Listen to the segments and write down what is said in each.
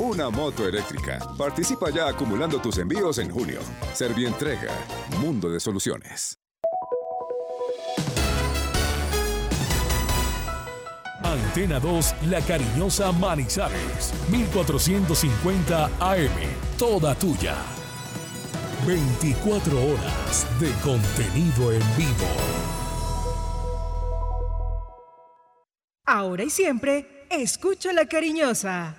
una moto eléctrica. Participa ya acumulando tus envíos en junio. Servientrega, mundo de soluciones. Antena 2, La Cariñosa Manizales, 1450 AM, toda tuya. 24 horas de contenido en vivo. Ahora y siempre, escucha La Cariñosa.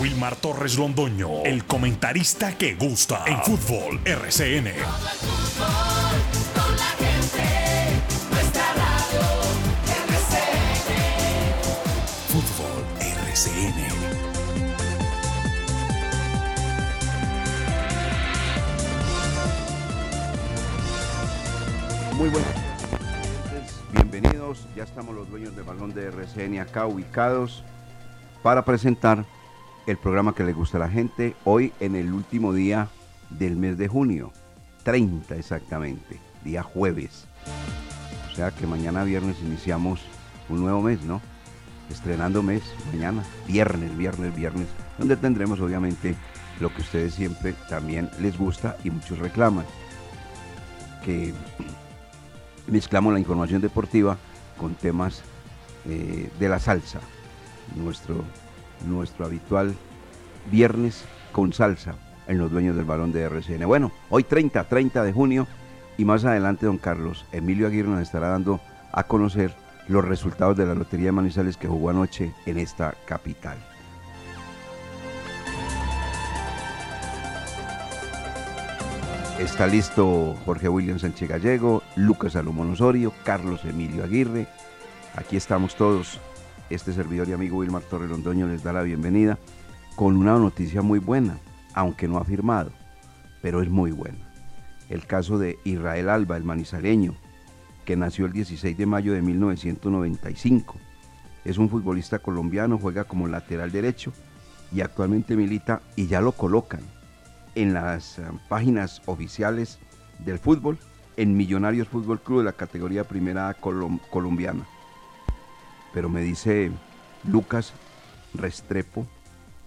Wilmar Torres Londoño, el comentarista que gusta en fútbol RCN. Fútbol RCN. Muy buenas bienvenidos. Ya estamos los dueños del balón de RCN acá ubicados para presentar el programa que le gusta a la gente hoy en el último día del mes de junio, 30 exactamente, día jueves. O sea que mañana viernes iniciamos un nuevo mes, ¿no? Estrenando mes mañana, viernes, viernes, viernes, donde tendremos obviamente lo que ustedes siempre también les gusta y muchos reclaman, que mezclamos la información deportiva con temas eh, de la salsa, nuestro nuestro habitual viernes con salsa en los dueños del balón de RCN. Bueno, hoy 30, 30 de junio y más adelante don Carlos Emilio Aguirre nos estará dando a conocer los resultados de la Lotería de Manizales que jugó anoche en esta capital. Está listo Jorge William Sánchez Gallego, Lucas Salomón Osorio, Carlos Emilio Aguirre. Aquí estamos todos este servidor y amigo Wilmar Torre Londoño les da la bienvenida con una noticia muy buena, aunque no ha firmado, pero es muy buena. El caso de Israel Alba, el manizaleño, que nació el 16 de mayo de 1995. Es un futbolista colombiano, juega como lateral derecho y actualmente milita y ya lo colocan en las eh, páginas oficiales del fútbol en Millonarios Fútbol Club de la categoría primera colombiana pero me dice Lucas Restrepo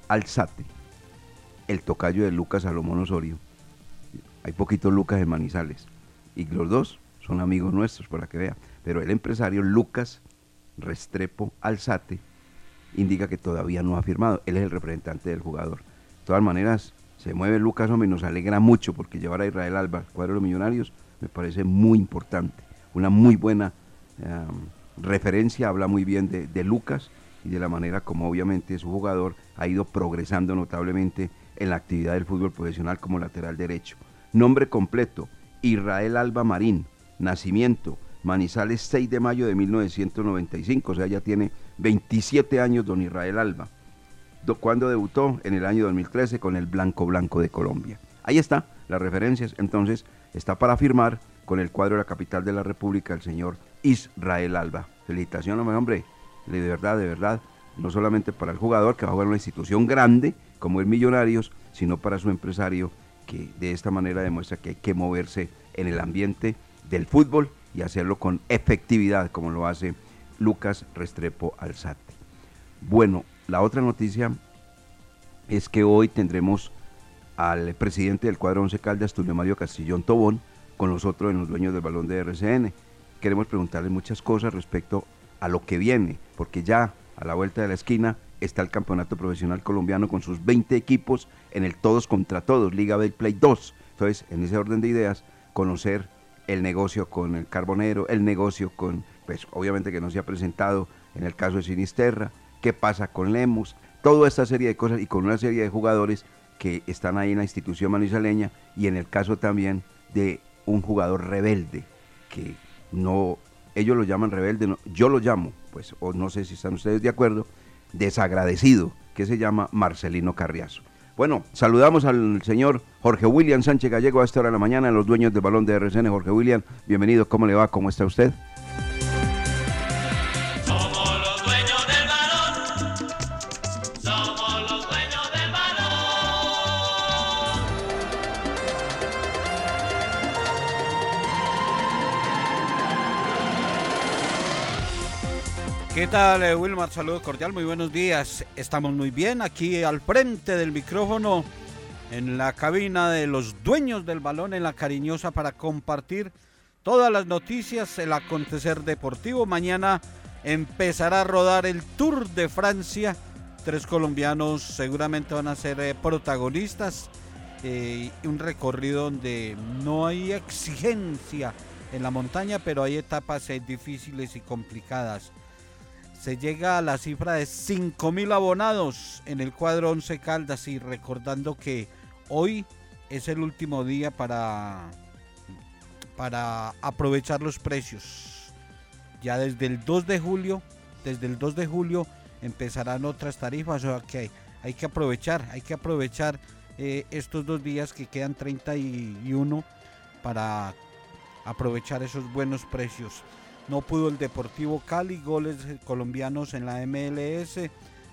Alzate, el tocayo de Lucas Salomón Osorio. Hay poquitos Lucas en Manizales y los dos son amigos nuestros, para que vea. Pero el empresario Lucas Restrepo Alzate indica que todavía no ha firmado. Él es el representante del jugador. De todas maneras, se mueve Lucas, hombre, y nos alegra mucho porque llevar a Israel Alba al cuadro de los millonarios me parece muy importante. Una muy buena referencia, habla muy bien de, Lucas y de la manera como obviamente su jugador ha ido progresando notablemente en la actividad del fútbol profesional como lateral derecho. Nombre completo, Israel Alba Marín, nacimiento, Manizales 6 de mayo de 1995, o sea, ya tiene 27 años don Israel Alba. cuando debutó? En el año 2013 con el Blanco Blanco de Colombia. Ahí está, las referencias, entonces está para firmar con el cuadro de la capital de la República el señor Israel Alba. Felicitaciones, hombre, de verdad, de verdad, no solamente para el jugador que va a jugar en una institución grande como el Millonarios, sino para su empresario que de esta manera demuestra que hay que moverse en el ambiente del fútbol y hacerlo con efectividad, como lo hace Lucas Restrepo Alzate. Bueno, la otra noticia es que hoy tendremos al presidente del cuadro Once Caldas, Tulio Mario Castillón Tobón, con nosotros en los dueños del balón de RCN queremos preguntarle muchas cosas respecto a lo que viene, porque ya a la vuelta de la esquina está el Campeonato Profesional Colombiano con sus 20 equipos en el todos contra todos, Liga Play 2. Entonces, en ese orden de ideas, conocer el negocio con el Carbonero, el negocio con, pues obviamente que no se ha presentado en el caso de Sinisterra, qué pasa con Lemus, toda esta serie de cosas y con una serie de jugadores que están ahí en la institución manizaleña y en el caso también de un jugador rebelde, que no, ellos lo llaman rebelde, yo lo llamo, pues, o no sé si están ustedes de acuerdo, desagradecido, que se llama Marcelino Carriazo. Bueno, saludamos al señor Jorge William Sánchez Gallego a esta hora de la mañana, los dueños del balón de RCN. Jorge William, bienvenido, ¿cómo le va? ¿Cómo está usted? ¿Qué tal, eh, Wilmar? Saludos cordial, muy buenos días. Estamos muy bien aquí al frente del micrófono en la cabina de los dueños del balón en la cariñosa para compartir todas las noticias, el acontecer deportivo. Mañana empezará a rodar el Tour de Francia. Tres colombianos seguramente van a ser eh, protagonistas. Eh, un recorrido donde no hay exigencia en la montaña, pero hay etapas difíciles y complicadas se llega a la cifra de 5.000 abonados en el cuadro 11 Caldas y recordando que hoy es el último día para, para aprovechar los precios. Ya desde el 2 de julio, desde el 2 de julio empezarán otras tarifas, o sea que hay, que aprovechar, hay que aprovechar eh, estos dos días que quedan 31 para aprovechar esos buenos precios. No pudo el Deportivo Cali, goles colombianos en la MLS,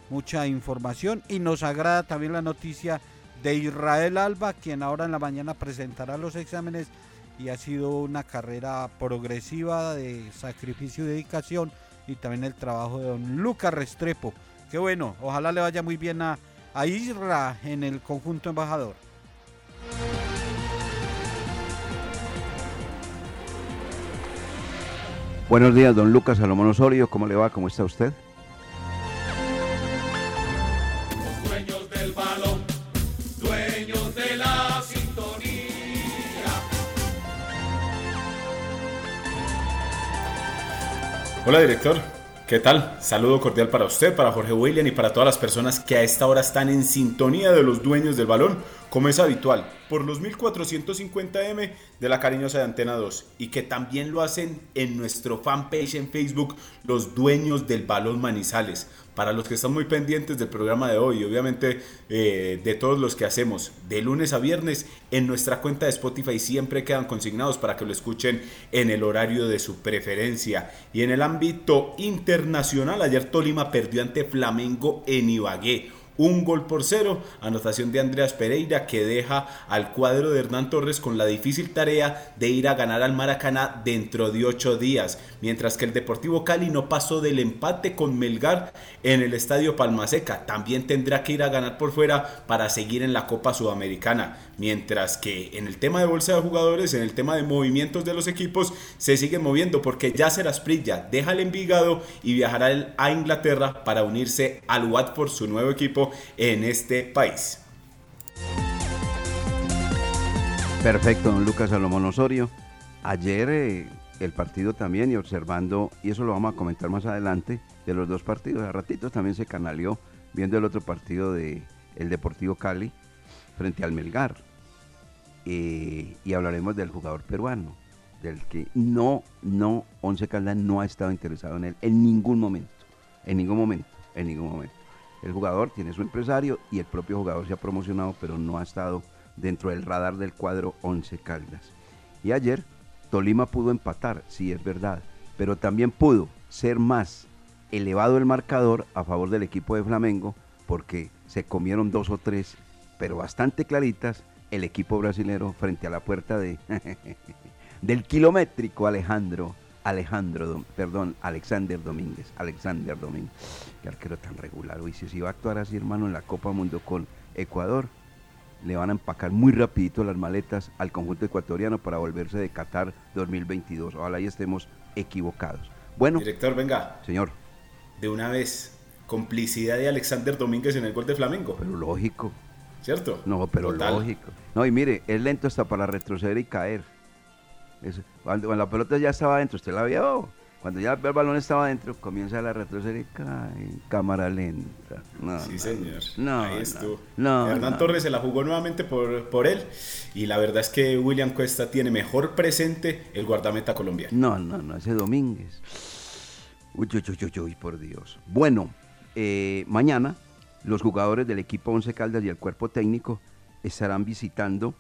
mucha información y nos agrada también la noticia de Israel Alba, quien ahora en la mañana presentará los exámenes y ha sido una carrera progresiva de sacrificio y dedicación y también el trabajo de don Lucas Restrepo. Qué bueno, ojalá le vaya muy bien a, a Isra en el conjunto embajador. Buenos días, don Lucas Salomón Osorio. ¿Cómo le va? ¿Cómo está usted? Los dueños del balón, dueños de la sintonía. Hola, director. ¿Qué tal? Saludo cordial para usted, para Jorge William y para todas las personas que a esta hora están en sintonía de los dueños del balón, como es habitual por los 1450M de la cariñosa de Antena 2 y que también lo hacen en nuestro fanpage en Facebook, los dueños del balón Manizales. Para los que están muy pendientes del programa de hoy, obviamente eh, de todos los que hacemos de lunes a viernes en nuestra cuenta de Spotify siempre quedan consignados para que lo escuchen en el horario de su preferencia. Y en el ámbito internacional, ayer Tolima perdió ante Flamengo en Ibagué un gol por cero, anotación de Andreas Pereira que deja al cuadro de Hernán Torres con la difícil tarea de ir a ganar al Maracaná dentro de ocho días, mientras que el Deportivo Cali no pasó del empate con Melgar en el Estadio Palmaseca, también tendrá que ir a ganar por fuera para seguir en la Copa Sudamericana, mientras que en el tema de bolsa de jugadores, en el tema de movimientos de los equipos, se siguen moviendo porque ya será Sprilla deja el Envigado y viajará a Inglaterra para unirse al Watford, su nuevo equipo en este país. Perfecto, don Lucas Salomón Osorio. Ayer eh, el partido también y observando, y eso lo vamos a comentar más adelante, de los dos partidos. A ratitos también se canaleó viendo el otro partido de el Deportivo Cali frente al Melgar. Eh, y hablaremos del jugador peruano, del que no, no, Once Caldas no ha estado interesado en él en ningún momento, en ningún momento, en ningún momento. El jugador tiene su empresario y el propio jugador se ha promocionado, pero no ha estado dentro del radar del cuadro 11 Caldas. Y ayer Tolima pudo empatar, sí es verdad, pero también pudo ser más elevado el marcador a favor del equipo de Flamengo porque se comieron dos o tres, pero bastante claritas, el equipo brasilero frente a la puerta de del kilométrico Alejandro Alejandro, perdón, Alexander Domínguez, Alexander Domínguez, que arquero tan regular. Hoy si va a actuar así, hermano, en la Copa Mundo con Ecuador, le van a empacar muy rapidito las maletas al conjunto ecuatoriano para volverse de Qatar 2022. Ojalá y estemos equivocados. Bueno. Director, venga. Señor. De una vez, complicidad de Alexander Domínguez en el gol de Flamengo. Pero lógico. ¿Cierto? No, pero lógico. No, y mire, es lento hasta para retroceder y caer. Cuando, la pelota ya estaba adentro, usted la vio. Cuando ya el balón estaba adentro, comienza la retroceder cae cámara lenta. sí, señor. No, Ahí estuvo. Hernán Torres se la jugó nuevamente por, por él. Y la verdad es que William Cuesta tiene mejor presente el guardameta colombiano. No, no, no, ese Domínguez. Uy, uy, uy, uy, por Dios. Bueno, eh, mañana los jugadores del equipo Once Caldas y el cuerpo técnico estarán visitando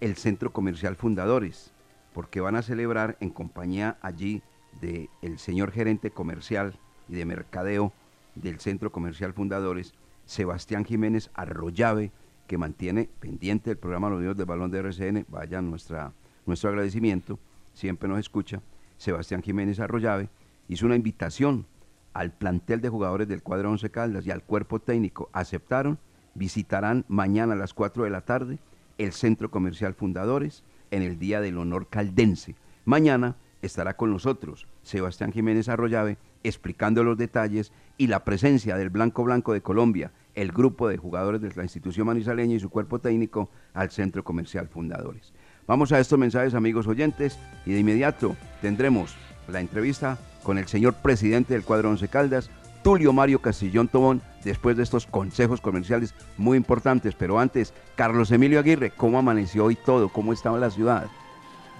el Centro Comercial Fundadores, porque van a celebrar en compañía allí del el señor gerente comercial y de mercadeo del Centro Comercial Fundadores, Sebastián Jiménez Arroyave, que mantiene pendiente el programa Los Días del Balón de RCN, vaya nuestro agradecimiento, siempre nos escucha, Sebastián Jiménez Arroyave, hizo una invitación al plantel de jugadores del cuadro Once Caldas y al cuerpo técnico, aceptaron, visitarán mañana a las 4 de la tarde el Centro Comercial Fundadores en el Día del Honor Caldense. Mañana estará con nosotros Sebastián Jiménez Arroyave explicando los detalles y la presencia del Blanco Blanco de Colombia, el grupo de jugadores de la institución manizaleña y su cuerpo técnico al Centro Comercial Fundadores. Vamos a estos mensajes amigos oyentes y de inmediato tendremos la entrevista con el señor presidente del cuadro Once Caldas, Tulio Mario Castillón Tobón, después de estos consejos comerciales muy importantes. Pero antes, Carlos Emilio Aguirre, ¿cómo amaneció hoy todo? ¿Cómo estaba la ciudad?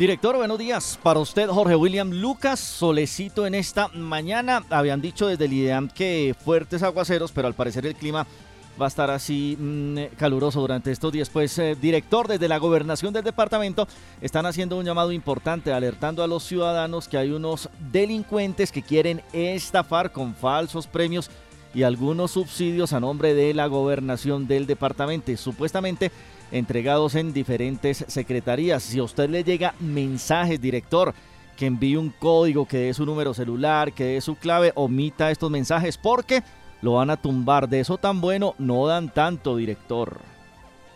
Director, buenos días. Para usted, Jorge William Lucas, solecito en esta mañana. Habían dicho desde el IDEAM que fuertes aguaceros, pero al parecer el clima va a estar así mm, caluroso durante estos días. Pues, eh, director, desde la gobernación del departamento están haciendo un llamado importante, alertando a los ciudadanos que hay unos delincuentes que quieren estafar con falsos premios y algunos subsidios a nombre de la gobernación del departamento. Supuestamente entregados en diferentes secretarías. Si a usted le llega mensajes, director, que envíe un código, que dé su número celular, que dé su clave, omita estos mensajes porque lo van a tumbar. De eso tan bueno no dan tanto, director.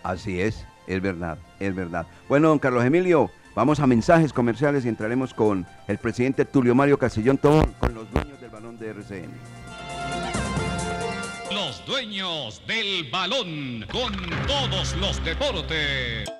Así es, es verdad, es verdad. Bueno, don Carlos Emilio, vamos a mensajes comerciales y entraremos con el presidente Tulio Mario Casillón Tobón, con los dueños del balón de RCN. Los dueños del balón con todos los deportes.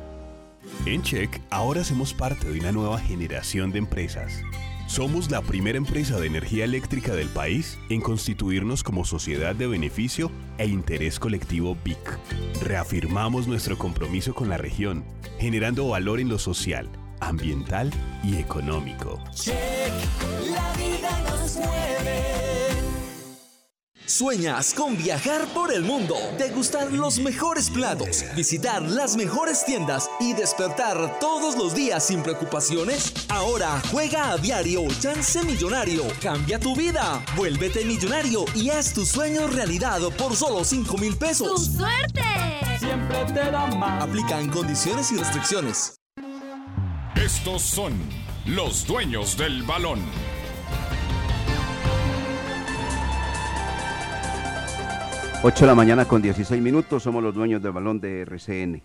En Check ahora hacemos parte de una nueva generación de empresas. Somos la primera empresa de energía eléctrica del país en constituirnos como sociedad de beneficio e interés colectivo BIC. Reafirmamos nuestro compromiso con la región, generando valor en lo social, ambiental y económico. Check, la vida nos mueve. ¿Sueñas con viajar por el mundo, degustar los mejores platos, visitar las mejores tiendas y despertar todos los días sin preocupaciones? Ahora juega a diario Chance Millonario. Cambia tu vida. Vuélvete millonario y haz tus sueños realidad por solo 5 mil pesos. ¡Tu suerte! Siempre te da más. Aplican condiciones y restricciones. Estos son los dueños del balón. 8 de la mañana con 16 minutos, somos los dueños del balón de RCN.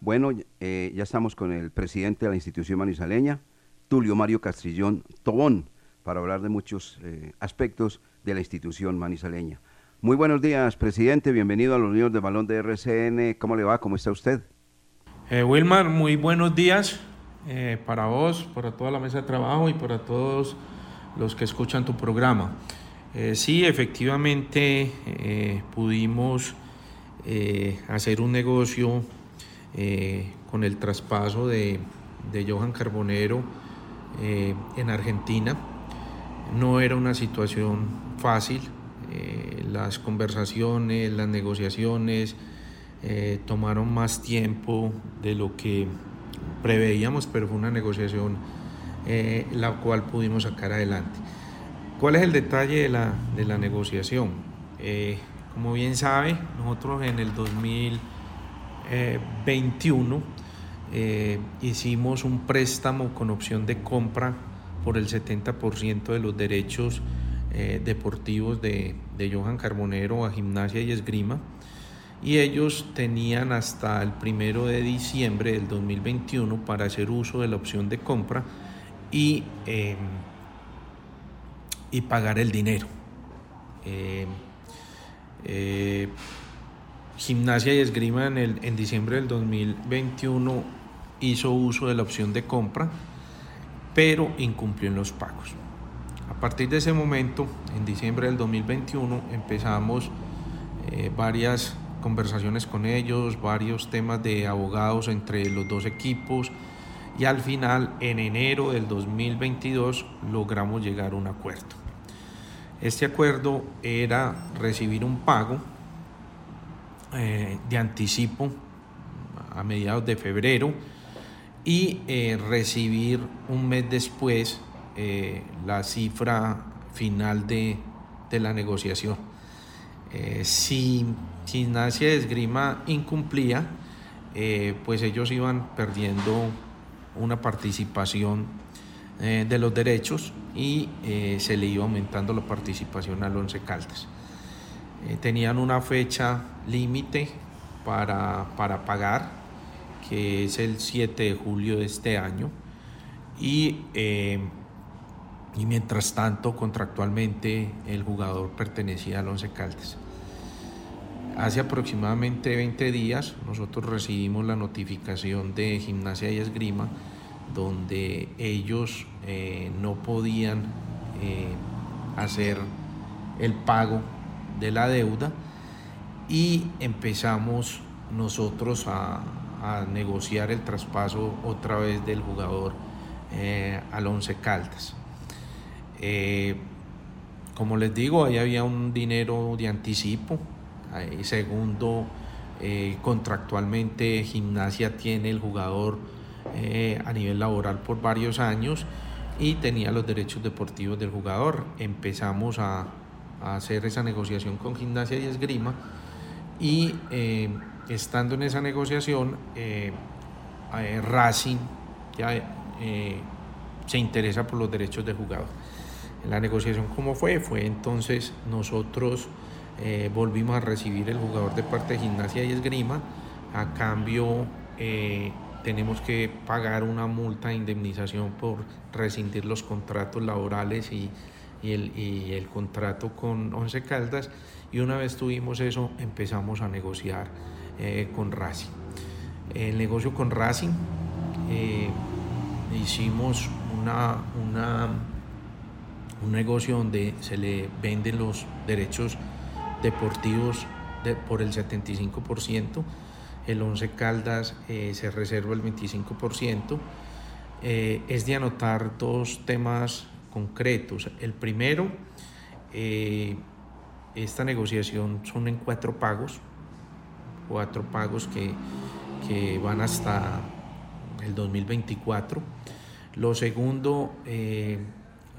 Bueno, eh, ya estamos con el presidente de la institución manizaleña, Tulio Mario Castrillón Tobón, para hablar de muchos eh, aspectos de la institución manizaleña. Muy buenos días, presidente. Bienvenido a los niños de balón de RCN. ¿Cómo le va? ¿Cómo está usted? Eh, Wilmar, muy buenos días para vos, para toda la mesa de trabajo y para todos los que escuchan tu programa. Eh, sí, efectivamente eh, pudimos eh, hacer un negocio con el traspaso de, de Johan Carbonero en Argentina. No era una situación fácil. las conversaciones, las negociaciones tomaron más tiempo de lo que preveíamos, pero fue una negociación la cual pudimos sacar adelante. ¿Cuál es el detalle de la, de la negociación? Eh, como bien sabe, nosotros en el 2021 eh, hicimos un préstamo con opción de compra por el 70% de los derechos eh, deportivos de, de Johan Carbonero a gimnasia y esgrima y ellos tenían hasta el primero de diciembre del 2021 para hacer uso de la opción de compra y, y pagar el dinero. Eh, eh, gimnasia y esgrima en, el, en diciembre del 2021 hizo uso de la opción de compra, pero incumplió en los pagos. A partir de ese momento, en diciembre del 2021, empezamos eh, varias conversaciones con ellos, varios temas de abogados entre los dos equipos y al final, en enero del 2022, logramos llegar a un acuerdo. Este acuerdo era recibir un pago eh, de anticipo a mediados de febrero y eh, recibir un mes después eh, la cifra final de, de la negociación. Si de Esgrima incumplía, pues ellos iban perdiendo una participación de los derechos y eh, se le iba aumentando la participación al Once Caldas. Eh, tenían una fecha límite para, para pagar, que es el 7 de julio de este año, y, eh, y mientras tanto contractualmente el jugador pertenecía al Once Caldas. Hace aproximadamente 20 días nosotros recibimos la notificación de Gimnasia y Esgrima donde ellos eh, no podían eh, hacer el pago de la deuda y empezamos nosotros a, negociar el traspaso otra vez del jugador eh, al Once Caldas. Eh, como les digo, ahí había un dinero de anticipo. Segundo, contractualmente Gimnasia tiene el jugador a nivel laboral por varios años y tenía los derechos deportivos del jugador. Empezamos a, hacer esa negociación con Gimnasia y Esgrima y eh, estando en esa negociación, eh, eh, Racing ya se interesa por los derechos del jugador. La negociación, ¿cómo fue? Fue entonces nosotros volvimos a recibir el jugador de parte de Gimnasia y Esgrima. A cambio, tenemos que pagar una multa de indemnización por rescindir los contratos laborales y, y el, y el contrato con Once Caldas. Y una vez tuvimos eso, empezamos a negociar eh, con Racing. El negocio con Racing eh, hicimos una, una, un negocio donde se le venden los derechos deportivos de- por el 75%, el 11 Caldas eh, se reserva el 25%. Eh, es de anotar dos temas concretos. El primero, eh, esta negociación son en cuatro pagos, cuatro pagos que, que van hasta el 2024. Lo segundo,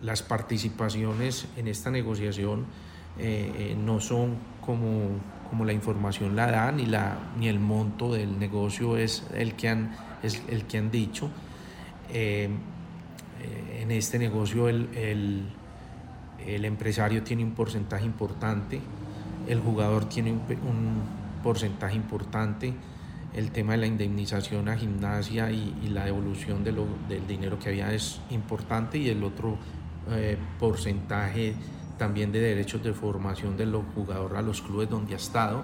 las participaciones en esta negociación no son como, como la información la da, ni, la, ni el monto del negocio es el que han, es el que han dicho. Eh, eh, en este negocio el, el- el empresario tiene un porcentaje importante, el jugador tiene un, un porcentaje importante, el tema de la indemnización a gimnasia y, y la devolución de lo, del dinero que había es importante y el otro eh, porcentaje también de derechos de formación de los jugadores a los clubes donde ha estado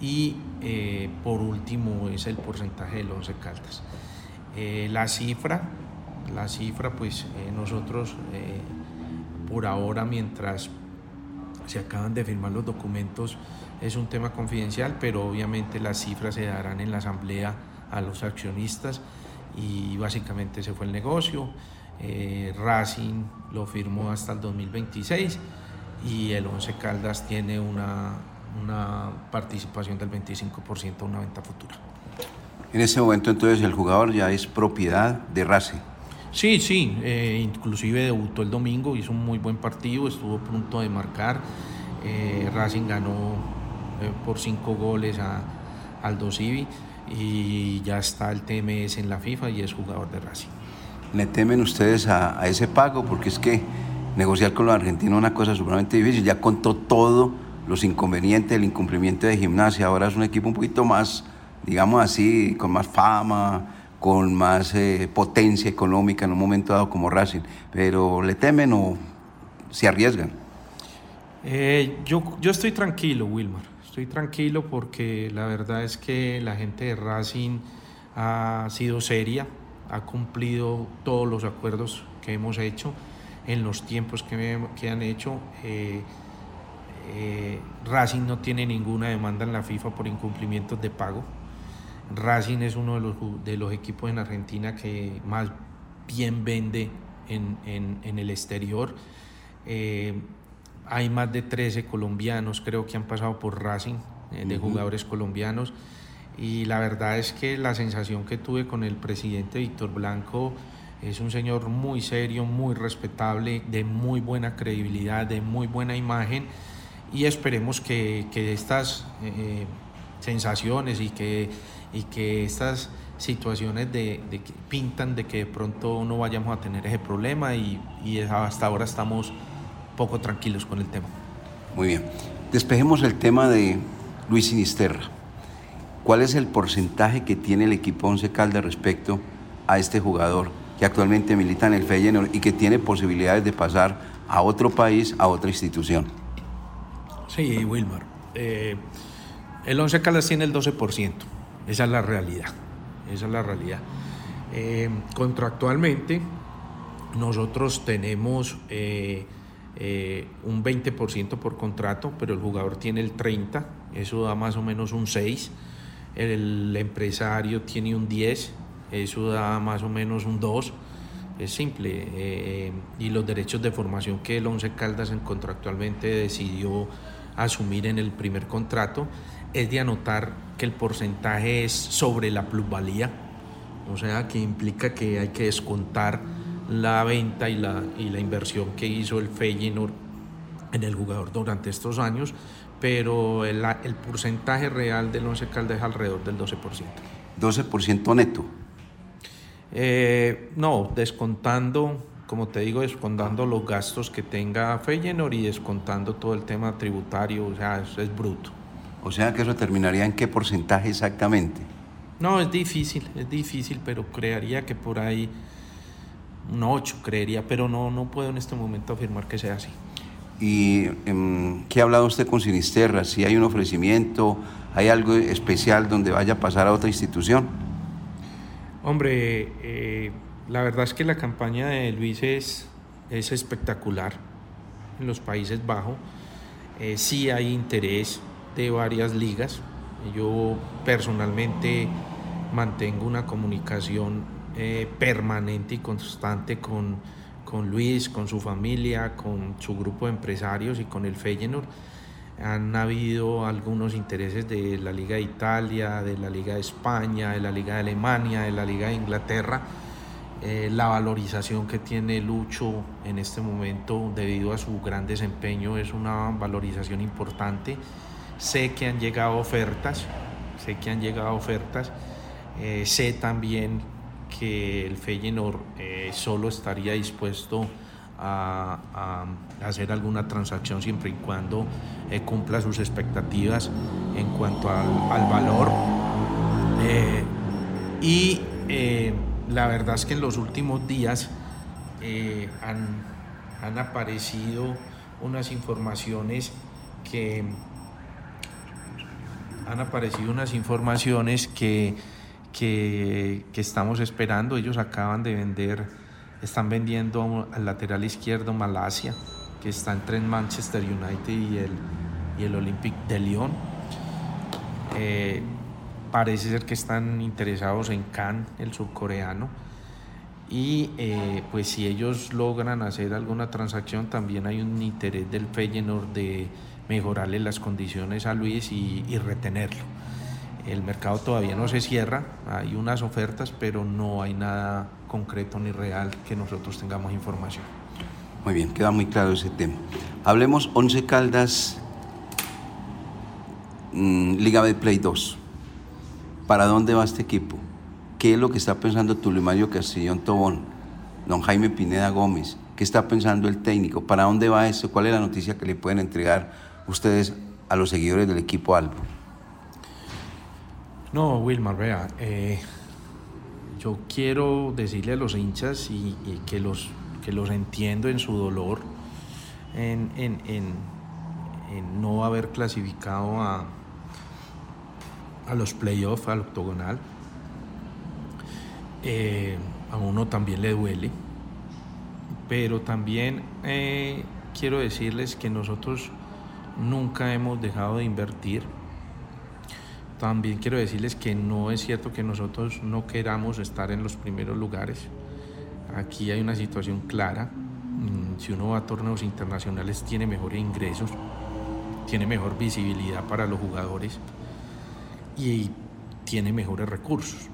y eh, por último es el porcentaje del Once Caldas. Eh, la cifra, la cifra pues eh, nosotros por ahora mientras se acaban de firmar los documentos es un tema confidencial, pero obviamente las cifras se darán en la asamblea a los accionistas y básicamente se fue el negocio. Racing lo firmó hasta el 2026 y el Once Caldas tiene una, una participación del 25% una venta futura. En ese momento entonces el jugador ya es propiedad de Racing. Sí, sí, eh, inclusive debutó el domingo, hizo un muy buen partido, estuvo a punto de marcar. Eh, Racing ganó eh, por cinco goles a Aldo Civi y ya está el TMS en la FIFA y es jugador de Racing. ¿Le temen ustedes a, a ese pago? Porque es que negociar con los argentinos una cosa supremamente difícil. Ya contó todo los inconvenientes, el incumplimiento de gimnasia. Ahora es un equipo un poquito más, digamos así, con más fama, con más eh, potencia económica en un momento dado como Racing. Pero ¿le temen o se arriesgan? Eh, yo, yo estoy tranquilo, Wilmar. Estoy tranquilo porque la verdad es que la gente de Racing ha sido seria, ha cumplido todos los acuerdos que hemos hecho en los tiempos que, me- que han hecho. Eh, eh, Racing no tiene ninguna demanda en la FIFA por incumplimientos de pago. Racing es uno de los, de los equipos en Argentina que más bien vende en, en- en el exterior. Eh, hay más de 13 colombianos, creo que han pasado por Racing, eh, de Ujú. jugadores colombianos. Y la verdad es que la sensación que tuve con el presidente Víctor Blanco es un señor muy serio, muy respetable, de muy buena credibilidad, de muy buena imagen. Y esperemos que, que estas eh, sensaciones y que, y que estas situaciones de, pintan de que de pronto no vayamos a tener ese problema y, y hasta ahora estamos poco tranquilos con el tema. Muy bien. Despejemos el tema de Luis Sinisterra. ¿Cuál es el porcentaje que tiene el equipo Once Caldas respecto a este jugador que actualmente milita en el Feyenoord y que tiene posibilidades de pasar a otro país, a otra institución? Sí, Wilmar. Eh, el 11 Caldas tiene el 12%. Esa es la realidad. Esa es la realidad. Eh, contractualmente, nosotros tenemos eh, eh, un 20% por contrato, pero el jugador tiene el 30%. Eso da más o menos un 6%. El empresario tiene un 10%. Eso da más o menos un 2%. Es simple. eh, y los derechos de formación que el Once Caldas en- contractualmente decidió asumir en el primer contrato es de anotar que el porcentaje es sobre la plusvalía, o sea que implica que hay que descontar la venta y la, y la inversión que hizo el Feyenoord en el jugador durante estos años, pero el, el porcentaje real del Once Caldas es alrededor del 12%. 12% neto. Eh, no, descontando, como te digo, descontando los gastos que tenga Feyenoord y descontando todo el tema tributario, o sea, es, es bruto. O sea que eso terminaría en qué porcentaje exactamente. No, es difícil, es difícil, pero creería que por ahí un 8, creería, pero no, no puedo en este momento afirmar que sea así. ¿Y em, qué ha hablado usted con Sinisterra? ¿Si hay un ofrecimiento, hay algo especial donde vaya a pasar a otra institución? Hombre, eh, la verdad es que la campaña de Luis es, es espectacular en los Países Bajos. Eh, sí hay interés de varias ligas. Yo personalmente mantengo una comunicación eh, permanente y constante con, con Luis, con su familia, con su grupo de empresarios y con el Feyenoord. Han habido algunos intereses de la Liga de Italia, de la Liga de España, de la Liga de Alemania, de la Liga de Inglaterra. Eh, la valorización que tiene Lucho en este momento debido a su gran desempeño es una valorización importante. Sé que han llegado ofertas, sé que han llegado ofertas. Eh, sé también que el Feyenoord eh, solo estaría dispuesto a, hacer alguna transacción siempre y cuando eh, cumpla sus expectativas en cuanto al, al valor Eh, y eh, la verdad es que en los últimos días han, han aparecido unas informaciones que han aparecido unas informaciones que, que estamos esperando. Ellos acaban de vender, están vendiendo al lateral izquierdo Malasia, que está entre Manchester United y el, y el Olympique de Lyon. Eh, parece ser que están interesados en Khan, el surcoreano. Y eh, pues si ellos logran hacer alguna transacción, también hay un interés del Feyenoord de mejorarle las condiciones a Luis y retenerlo. El mercado todavía no se cierra, hay unas ofertas, pero no hay nada concreto ni real que nosotros tengamos información. Muy bien, queda muy claro ese tema. Hablemos 11 Caldas, mm, Liga de Play 2. ¿Para dónde va este equipo? ¿Qué es lo que está pensando Tulio Mario Castellón Tobón? Don Jaime Pineda Gómez. ¿Qué está pensando el técnico? ¿Para dónde va esto? ¿Cuál es la noticia que le pueden entregar ustedes a los seguidores del equipo Albo? No, Wilmar, vea, eh, yo quiero decirle a los hinchas y, que, los, que los entiendo en su dolor, en, en, en, en no haber clasificado a, a los playoffs, al octogonal. Eh, a uno también le duele, pero también eh, quiero decirles que nosotros nunca hemos dejado de invertir. También quiero decirles que no es cierto que nosotros no queramos estar en los primeros lugares. Aquí hay una situación clara. Mm, Si uno va a torneos internacionales tiene mejores ingresos, tiene mejor visibilidad para los jugadores y tiene mejores recursos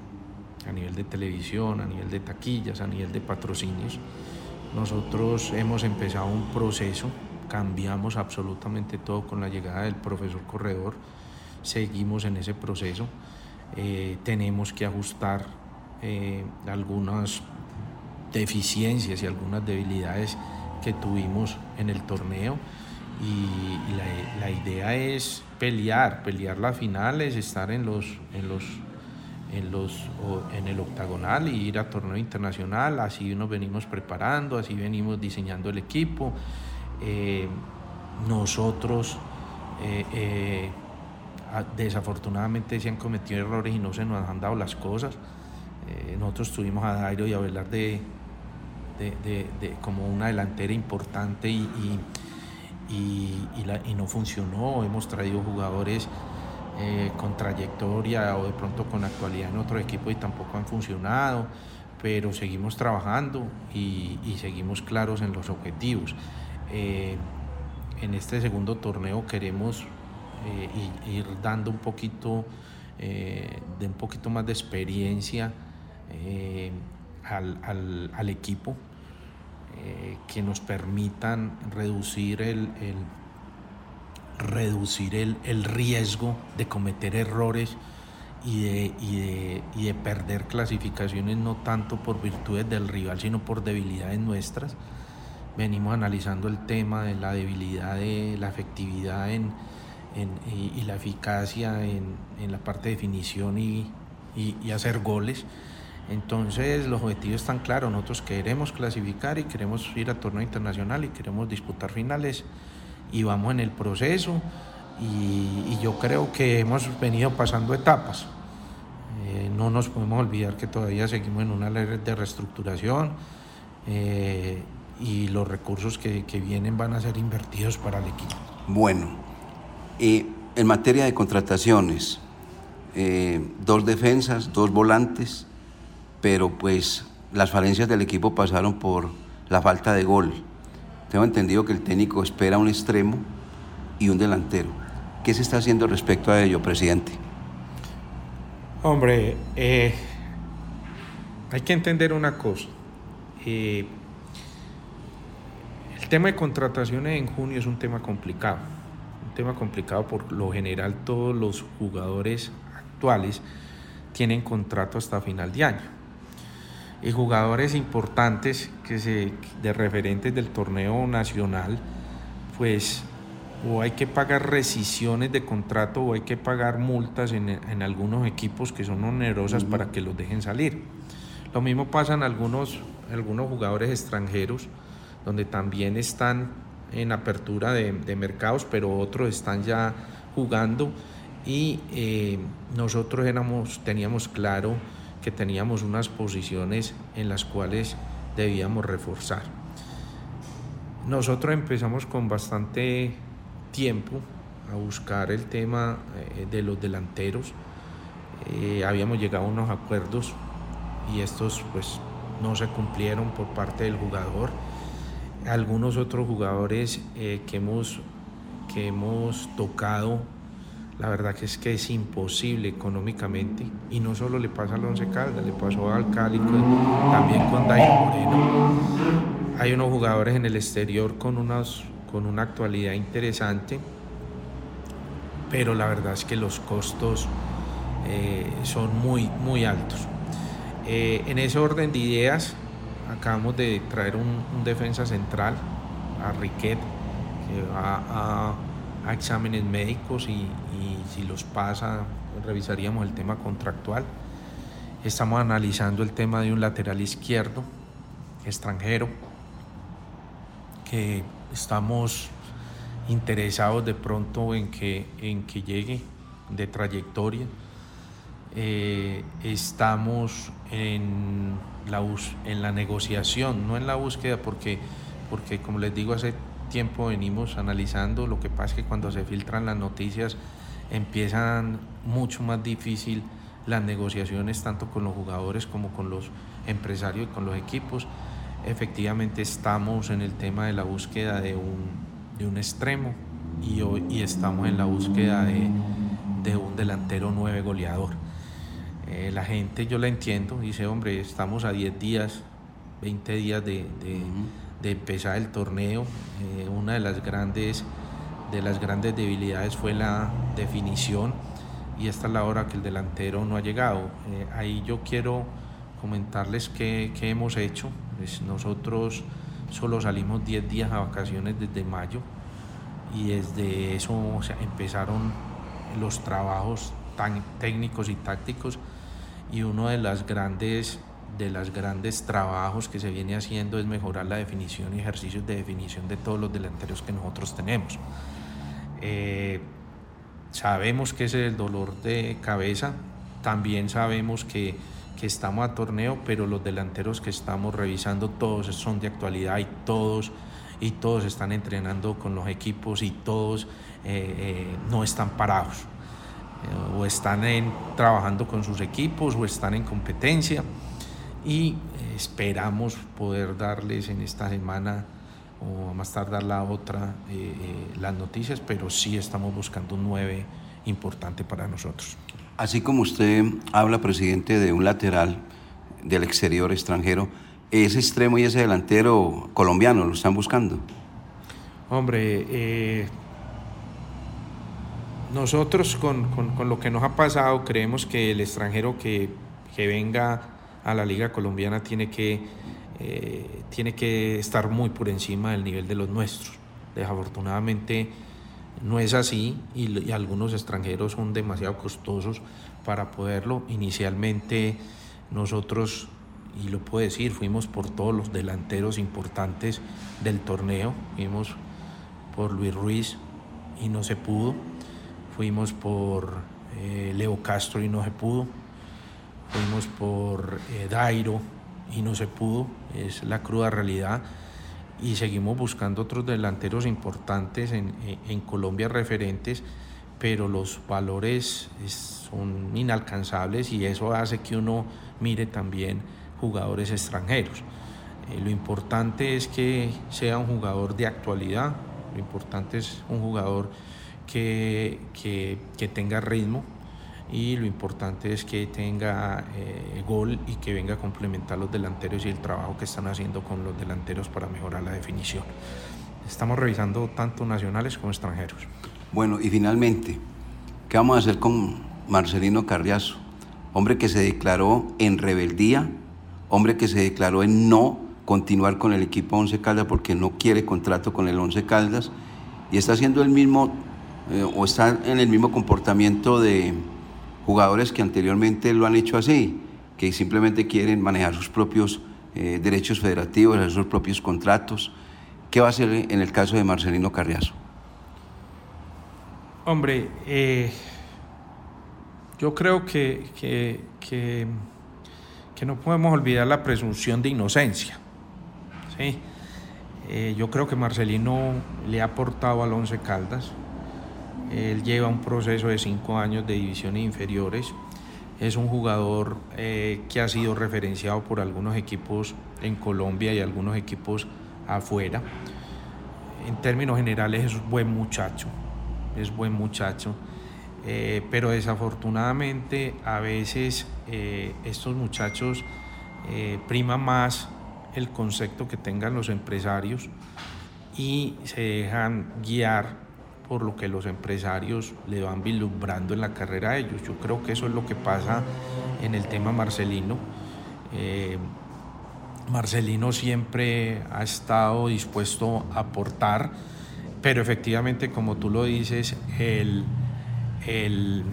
a nivel de televisión, a nivel de taquillas, a nivel de patrocinios. Nosotros hemos empezado un proceso, cambiamos absolutamente todo con la llegada del profesor Corredor, seguimos en ese proceso, eh, tenemos que ajustar eh, algunas deficiencias y algunas debilidades que tuvimos en el torneo y, la, idea es pelear, pelear las finales, estar en los, en los, en los, en el octagonal y ir a torneo internacional. Así nos venimos preparando, así venimos diseñando el equipo. Eh, nosotros desafortunadamente se han cometido errores y no se nos han dado las cosas. Eh, nosotros tuvimos a Dairo y a Velarde de, de- de- como una delantera importante y, y- y- y no funcionó. Hemos traído jugadores eh, con trayectoria o de pronto con actualidad en otro equipo y tampoco han funcionado, pero seguimos trabajando y, y seguimos claros en los objetivos. Eh, en este segundo torneo queremos eh, i- ir dando un poquito eh, de un poquito más de experiencia eh, al, al- al equipo eh, que nos permitan reducir el, el- reducir el, el riesgo de cometer errores y de, y de- y de perder clasificaciones no tanto por virtudes del rival sino por debilidades nuestras. Venimos analizando el tema de la debilidad de la efectividad en, en- y, y la eficacia en, en la parte de definición y, y- y hacer goles. Entonces los objetivos están claros, nosotros queremos clasificar y queremos ir a torneo internacional y queremos disputar finales y vamos en el proceso y, yo creo que hemos venido pasando etapas. Eh, no nos podemos olvidar que todavía seguimos en una ley de reestructuración eh, y los recursos que, que vienen van a ser invertidos para el equipo. Bueno, en materia de contrataciones, eh, dos defensas, dos volantes, pero pues las falencias del equipo pasaron por la falta de gol. Tengo entendido que el técnico espera un extremo y un delantero. ¿Qué se está haciendo respecto a ello, presidente? Hombre, eh, hay que entender una cosa. Eh, el tema de contrataciones en junio es un tema complicado. Tema complicado por lo general todos los jugadores actuales tienen contrato hasta final de año. Y jugadores importantes que se, de referentes del torneo nacional, pues o hay que pagar rescisiones de contrato o hay que pagar multas en, en algunos equipos que son onerosas para que los dejen salir. Lo mismo pasa en algunos, algunos jugadores extranjeros, donde también están en apertura de, mercados, pero otros están ya jugando y eh, nosotros éramos, teníamos claro que teníamos unas posiciones en las cuales debíamos reforzar. Nosotros empezamos con bastante tiempo a buscar el tema eh, de los delanteros. Eh, habíamos llegado a unos acuerdos y estos pues no se cumplieron por parte del jugador. Algunos otros jugadores eh, que, hemos, que hemos tocado, la verdad que es que es imposible económicamente y no solo le pasa al Once Caldas, le pasó al Cali, también con David Moreno. Hay unos jugadores en el exterior con, unas, con una actualidad interesante, pero la verdad es que los costos eh, son muy, muy altos. Eh, en ese orden de ideas, acabamos de traer un, defensa central, a Riquet, que va a, exámenes médicos y, y, si los pasa, revisaríamos el tema contractual. Estamos analizando el tema de un lateral izquierdo extranjero que estamos interesados de pronto en que, en que llegue de trayectoria. Eh, estamos en la, en la negociación, no en la búsqueda, porque, porque como les digo, hace tiempo venimos analizando, lo que pasa es que cuando se filtran las noticias empiezan mucho más difícil las negociaciones tanto con los jugadores como con los empresarios y con los equipos. Efectivamente estamos en el tema de la búsqueda de un, de un extremo y, hoy, y estamos en la búsqueda de, de un delantero nueve goleador. Eh, la gente, yo la entiendo, dice, hombre, estamos a 10 días, 20 días de, de, de empezar el torneo. Eh, una de las, grandes, de las grandes debilidades fue la definición y esta es la hora que el delantero no ha llegado. Eh, ahí yo quiero comentarles qué, qué hemos hecho. Pues nosotros solo salimos 10 días a vacaciones desde mayo y desde eso o sea, empezaron los trabajos tan técnicos y tácticos y uno de grandes de los grandes trabajos que se viene haciendo es mejorar la definición y ejercicios de definición de todos los delanteros que nosotros tenemos. Eh, sabemos que es el dolor de cabeza, también sabemos que, que, estamos a torneo, pero los delanteros que estamos revisando todos son de actualidad y todos, y todos están entrenando con los equipos y todos eh, eh, no están parados o están en, trabajando con sus equipos o están en competencia y esperamos poder darles en esta semana o más tardar la otra eh, eh, las noticias, pero sí estamos buscando un 9 importante para nosotros. Así como usted habla, presidente, de un lateral del exterior extranjero, ese extremo y ese delantero colombiano lo están buscando. Hombre, eh, nosotros con, con, con, lo que nos ha pasado creemos que el extranjero que, que venga a la liga colombiana tiene que, eh, tiene que estar muy por encima del nivel de los nuestros. Desafortunadamente no es así y, y algunos extranjeros son demasiado costosos para poderlo. Inicialmente nosotros, y lo puedo decir, fuimos por todos los delanteros importantes del torneo, fuimos por Luis Ruiz y no se pudo fuimos por eh, Leo Castro y no se pudo, fuimos por eh, Dairo y no se pudo, es la cruda realidad, y seguimos buscando otros delanteros importantes en, en Colombia referentes, pero los valores son inalcanzables y eso hace que uno mire también jugadores extranjeros. Eh, lo importante es que sea un jugador de actualidad, lo importante es un jugador que, que, que tenga ritmo y lo importante es que tenga eh, gol y que venga a complementar los delanteros y el trabajo que están haciendo con los delanteros para mejorar la definición. Estamos revisando tanto nacionales como extranjeros. Bueno, y finalmente, ¿qué vamos a hacer con Marcelino Carriazo? Hombre que se declaró en rebeldía, hombre que se declaró en no continuar con el equipo Once Caldas porque no quiere contrato con el Once Caldas y está haciendo el mismo eh, o está en el mismo comportamiento de jugadores que anteriormente lo han hecho así, que simplemente quieren manejar sus propios eh, derechos federativos, sus propios contratos. ¿Qué va a hacer en el caso de Marcelino Carriazo? Hombre, eh, yo creo que, que, que, no podemos olvidar la presunción de inocencia. ¿sí? Yo creo que Marcelino le ha aportado al Once Caldas. Él lleva un proceso de cinco años de divisiones inferiores. Es un jugador eh, que ha sido referenciado por algunos equipos en Colombia y algunos equipos afuera. En términos generales es un buen muchacho, es buen muchacho. Eh, pero desafortunadamente a veces eh, estos muchachos eh, priman más el concepto que tengan los empresarios y se dejan guiar por lo que los empresarios le van vislumbrando en la carrera a ellos. Yo creo que eso es lo que pasa en el tema Marcelino. Eh, Marcelino siempre ha estado dispuesto a aportar, pero efectivamente, como tú lo dices, el, el,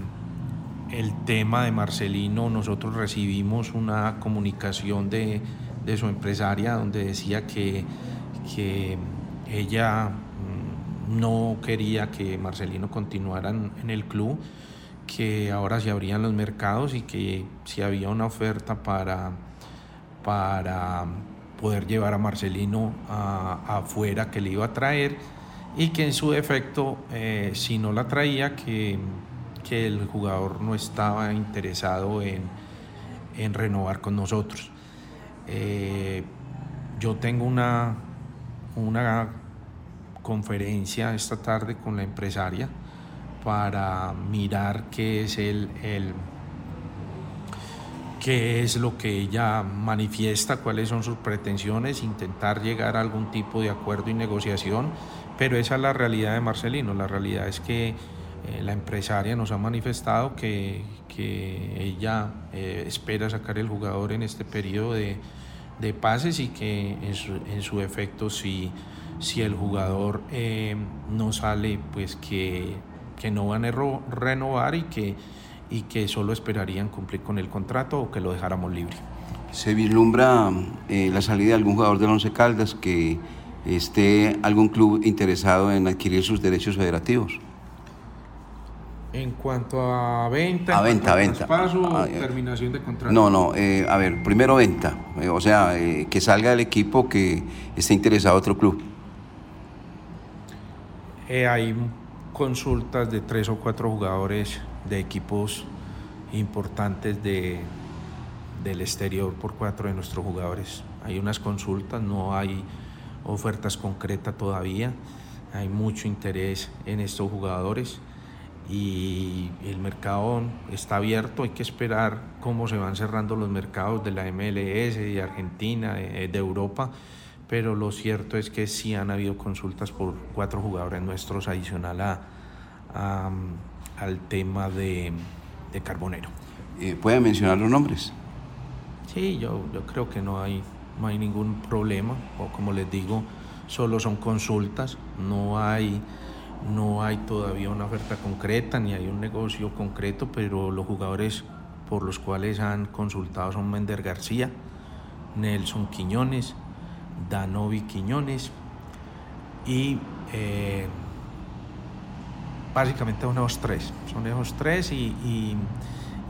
el tema de Marcelino, nosotros recibimos una comunicación de, de su empresaria donde decía que, que ella no quería que Marcelino continuara en, el club, que ahora se abrían los mercados y que si había una oferta para, para poder llevar a Marcelino afuera que le iba a traer y que en su defecto, eh, si no la traía, que, que el jugador no estaba interesado en, en renovar con nosotros. Eh, yo tengo una, una conferencia esta tarde con la empresaria para mirar qué es el, el- qué es lo que ella manifiesta, cuáles son sus pretensiones, intentar llegar a algún tipo de acuerdo y negociación, pero esa es la realidad de Marcelino. La realidad es que eh, la empresaria nos ha manifestado que, que ella eh, espera sacar el jugador en este periodo de, de pases y que en su, en su efecto si, si el jugador eh, no sale, pues que, que no van a renovar y que, y que solo esperarían cumplir con el contrato o que lo dejáramos libre. ¿Se vislumbra eh, la salida de algún jugador del Once Caldas que esté algún club interesado en adquirir sus derechos federativos? En cuanto a venta, A en venta, venta. traspaso Ah, terminación de contrato. No, no, eh, a ver, primero venta, eh, o sea, eh, que salga del equipo que esté interesado otro club. Eh, hay consultas de tres o cuatro jugadores de equipos importantes de, del exterior por cuatro de nuestros jugadores. Hay unas consultas, no hay ofertas concretas todavía. Hay mucho interés en estos jugadores y el mercado está abierto. Hay que esperar cómo se van cerrando los mercados de la MLS, de Argentina, de, de Europa. Pero lo cierto es que sí han habido consultas por cuatro jugadores nuestros adicional a, a- al tema de, de Carbonero. Eh, ¿Puede mencionar los nombres? Sí, yo, yo creo que no hay, no hay ningún problema, o como les digo, solo son consultas, no hay, no hay todavía una oferta concreta ni hay un negocio concreto, pero los jugadores por los cuales han consultado son Mender García, Nelson Quiñones, Danovi Quiñones y eh, básicamente son esos tres, son esos tres y, y-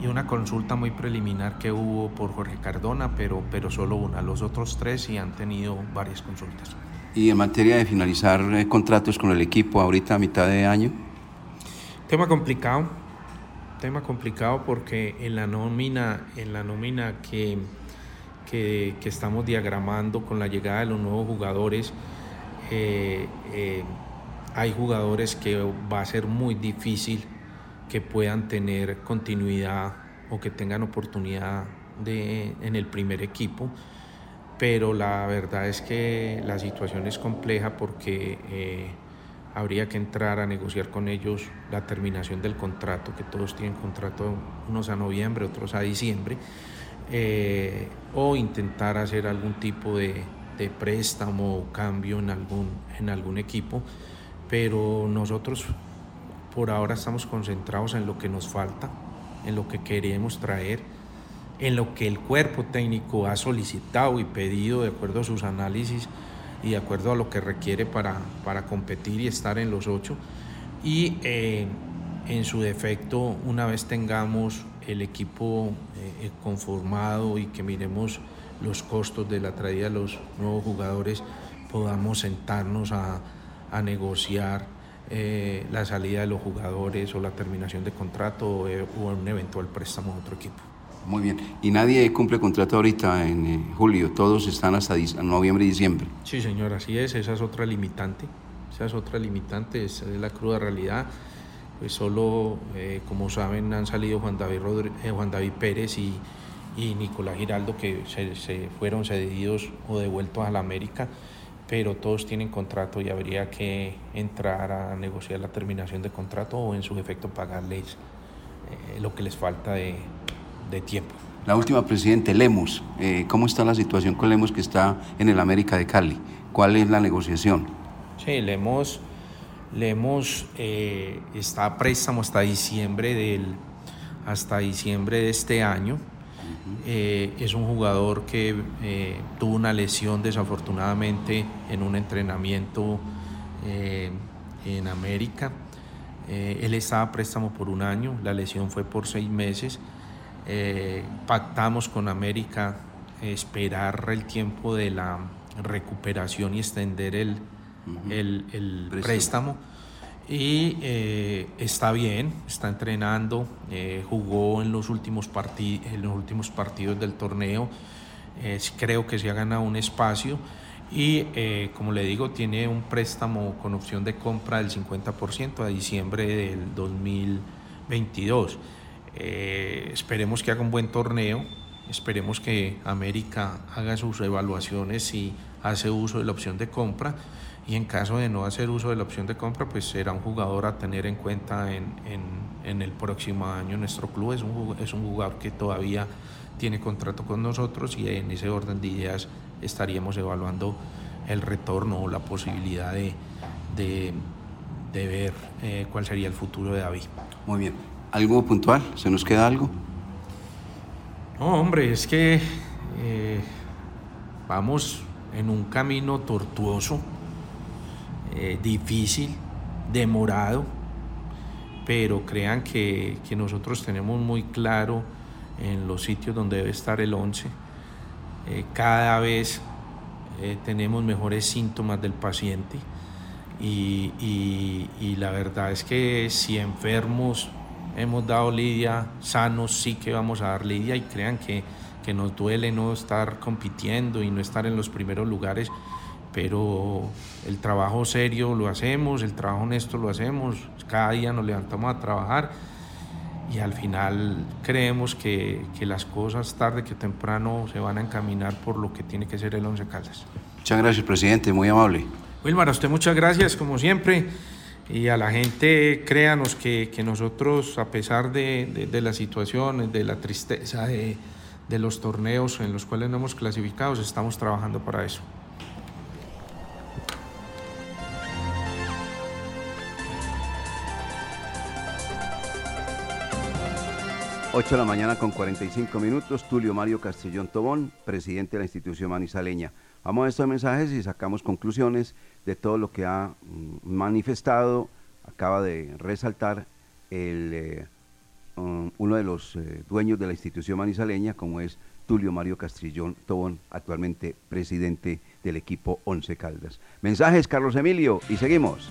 y una consulta muy preliminar que hubo por Jorge Cardona, pero, pero solo una. Los otros tres sí han tenido varias consultas. Y en materia de finalizar eh, contratos con el equipo ahorita a mitad de año, Tema complicado, tema complicado porque en la nómina, en la nómina que, que, estamos diagramando con la llegada de los nuevos jugadores, eh, eh, hay jugadores que va a ser muy difícil que puedan tener continuidad o que tengan oportunidad de, en el primer equipo pero la verdad es que la situación es compleja porque eh, habría que entrar a negociar con ellos la terminación del contrato, que todos tienen contrato unos a noviembre, otros a diciembre, eh, o intentar hacer algún tipo de, préstamo o cambio en algún, en algún equipo, pero nosotros por ahora estamos concentrados en lo que nos falta, en lo que queremos traer, en lo que el cuerpo técnico ha solicitado y pedido de acuerdo a sus análisis y de acuerdo a lo que requiere para, para competir y estar en los ocho. Y eh, en su defecto, una vez tengamos el equipo eh, conformado y que miremos los costos de la traída de los nuevos jugadores, podamos sentarnos a, a negociar eh, la salida de los jugadores o la terminación de contrato o, eh, o un eventual préstamo a otro equipo. Muy bien. Y nadie cumple contrato ahorita en eh, julio, todos están hasta noviembre y diciembre. Sí, señor, así es, esa es otra limitante, esa es otra limitante, esa es la cruda realidad. Pues solo, eh, como saben, han salido Juan David, Rodri- eh, Juan David Pérez y, y Nicolás Giraldo, que se, se fueron cedidos o devueltos a la América, pero todos tienen contrato y habría que entrar a negociar la terminación de contrato o en su efecto pagarles eh, lo que les falta de, de tiempo. La última, presidente, Lemos. ¿Cómo está la situación con Lemos que está en el América de Cali? ¿Cuál es la negociación? Sí, le hemos, le hemos eh, está a préstamo hasta diciembre del, hasta diciembre de este año. Eh, es un jugador que eh, tuvo una lesión desafortunadamente en un entrenamiento eh, en América. Él estaba a préstamo por un año, la lesión fue por seis meses. Pactamos con América esperar el tiempo de la recuperación y extender el, el- el préstamo. Y eh, está bien, está entrenando, eh, jugó en los, últimos en los últimos partidos del torneo, eh, creo que se ha ganado un espacio. Y como le digo, tiene un préstamo con opción de compra del 50% a diciembre del 2022. Eh, esperemos que haga un buen torneo, esperemos que América haga sus evaluaciones y hace uso de la opción de compra y en caso de no hacer uso de la opción de compra, pues será un jugador a tener en cuenta en, en- en el próximo año. Nuestro club es un, es un jugador que todavía tiene contrato con nosotros y en ese orden de ideas estaríamos evaluando el retorno o la posibilidad de, de- de ver eh, cuál sería el futuro de David. Muy bien. ¿Algo puntual? ¿Se nos queda algo? No, hombre, es que eh, vamos en un camino tortuoso, eh, difícil, demorado, pero crean que, que nosotros tenemos muy claro en los sitios donde debe estar el 11. Eh, cada vez eh, tenemos mejores síntomas del paciente y, y- y la verdad es que si enfermos hemos dado lidia, sanos sí que vamos a dar lidia y crean que, que nos duele no estar compitiendo y no estar en los primeros lugares, pero el trabajo serio lo hacemos, el trabajo honesto lo hacemos, cada día nos levantamos a trabajar y al final creemos que, que las cosas tarde que temprano se van a encaminar por lo que tiene que ser el Once Caldas. Muchas gracias, presidente. Muy amable. Wilmar, a usted muchas gracias, como siempre. Y a la gente, créanos que, que nosotros, a pesar de, de- de las situaciones, de la tristeza de, de los torneos en los cuales no hemos clasificado, estamos trabajando para eso. 8 de la mañana con 45 minutos. Tulio Mario Castellón Tobón, presidente de la institución manizaleña. Vamos a estos mensajes y sacamos conclusiones de todo lo que ha mm, manifestado. Acaba de resaltar eh, um, uno de los eh, dueños de la institución manizaleña, como es Tulio Mario Castrillón Tobón, actualmente presidente del equipo Once Caldas. Mensajes, Carlos Emilio, y seguimos.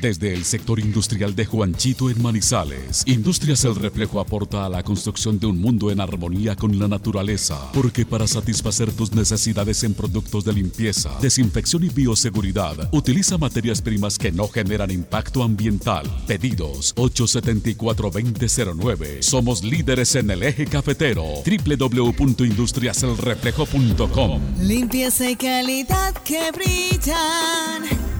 Desde el sector industrial de Juanchito en Manizales, Industrias El Reflejo aporta a la construcción de un mundo en armonía con la naturaleza, porque para satisfacer tus necesidades en productos de limpieza, desinfección y bioseguridad, utiliza materias primas que no generan impacto ambiental. Pedidos 874-2009. Somos líderes en el eje cafetero. www.industriaselreflejo.com. Limpieza y calidad que brillan.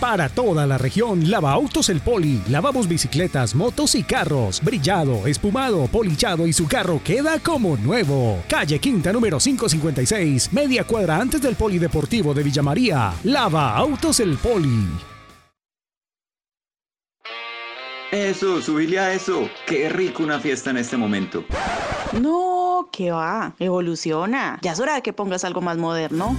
Para toda la región, Lava Autos El Poli. Lavamos bicicletas, motos y carros. Brillado, espumado, polichado y su carro queda como nuevo. Calle Quinta número 556, media cuadra antes del Polideportivo de Villa María. Lava Autos El Poli. Eso, subile a eso. Qué rico una fiesta en este momento. No, que va, evoluciona. Ya es hora de que pongas algo más moderno.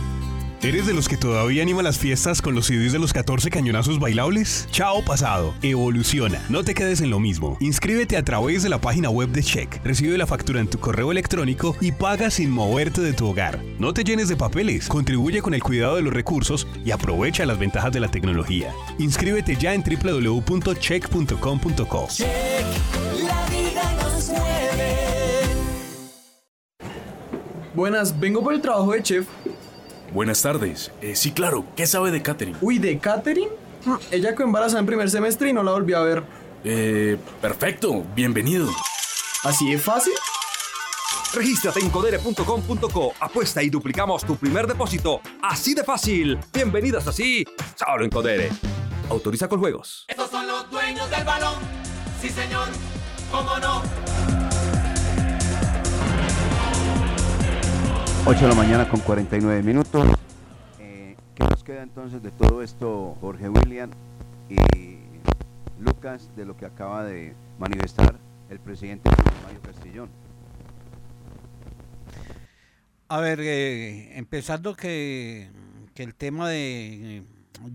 ¿Eres de los que todavía anima las fiestas con los CDs de los 14 cañonazos bailables? Chao pasado, evoluciona, no te quedes en lo mismo. Inscríbete a través de la página web de Check, recibe la factura en tu correo electrónico y paga sin moverte de tu hogar. No te llenes de papeles, contribuye con el cuidado de los recursos y aprovecha las ventajas de la tecnología. Inscríbete ya en www.check.com.co. La vida nos mueve. Buenas, vengo por el trabajo de chef. Buenas tardes. Eh, sí, claro. ¿Qué sabe de Catherine? Uy, ¿de Catherine? Ella quedó embarazada en primer semestre y no la volví a ver. Eh, perfecto. Bienvenido. ¿Así es fácil? Regístrate en codere.com.co, apuesta y duplicamos tu primer depósito. Así de fácil. Bienvenidos así, solo en Codere. Autoriza con juegos. Estos son los dueños del balón. Sí, señor. ¿Cómo no? 8 de la mañana con 49 minutos. Eh, ¿Qué nos queda entonces de todo esto, Jorge William y Lucas, de lo que acaba de manifestar el presidente Mario Castillón? A ver, eh, empezando que, que el tema de eh,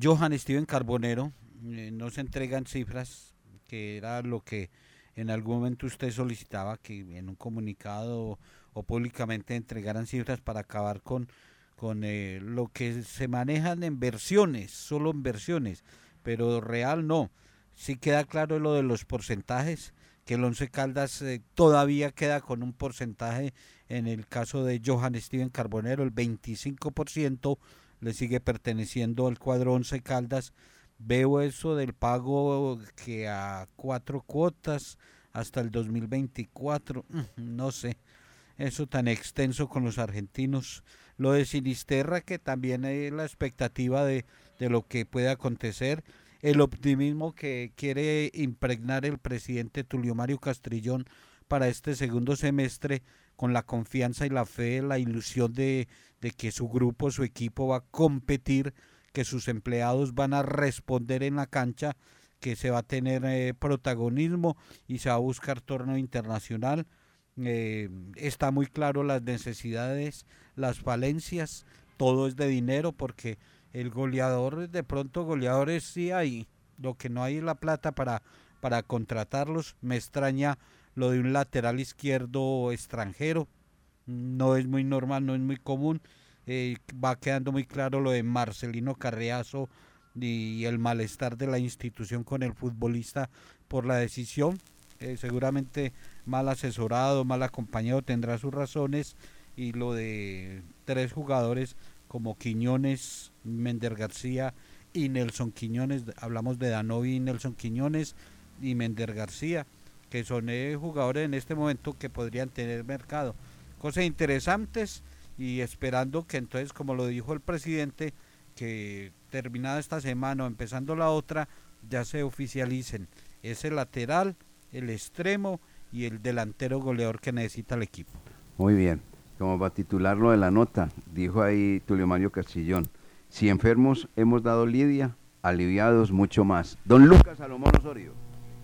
Johan Steven Carbonero, eh, no se entregan cifras, que era lo que en algún momento usted solicitaba, que en un comunicado o públicamente entregaran cifras para acabar con, con eh, lo que se manejan en versiones, solo en versiones, pero real no. Sí queda claro lo de los porcentajes, que el Once Caldas eh, todavía queda con un porcentaje en el caso de Johan Steven Carbonero, el 25% le sigue perteneciendo al cuadro Once Caldas. Veo eso del pago que a cuatro cuotas hasta el 2024, no sé eso tan extenso con los argentinos. Lo de Sinisterra, que también hay la expectativa de, de lo que puede acontecer. El optimismo que quiere impregnar el presidente Tulio Mario Castrillón para este segundo semestre, con la confianza y la fe, la ilusión de, de que su grupo, su equipo va a competir, que sus empleados van a responder en la cancha, que se va a tener eh, protagonismo y se va a buscar torneo internacional eh, está muy claro las necesidades, las falencias, todo es de dinero porque el goleador, de pronto goleadores sí hay, lo que no hay es la plata para, para contratarlos. Me extraña lo de un lateral izquierdo extranjero, no es muy normal, no es muy común. Eh, va quedando muy claro lo de Marcelino Carreazo y el malestar de la institución con el futbolista por la decisión. Eh, seguramente mal asesorado, mal acompañado, tendrá sus razones. Y lo de tres jugadores como Quiñones, Mender García y Nelson Quiñones, hablamos de Danovi y Nelson Quiñones y Mender García, que son eh, jugadores en este momento que podrían tener mercado. Cosas interesantes y esperando que entonces, como lo dijo el presidente, que terminada esta semana o empezando la otra, ya se oficialicen ese lateral, el extremo y el delantero goleador que necesita el equipo. Muy bien, como para titularlo de la nota, dijo ahí Tulio Mario Castillón, si enfermos hemos dado lidia, aliviados mucho más. Don Lucas Salomón Osorio.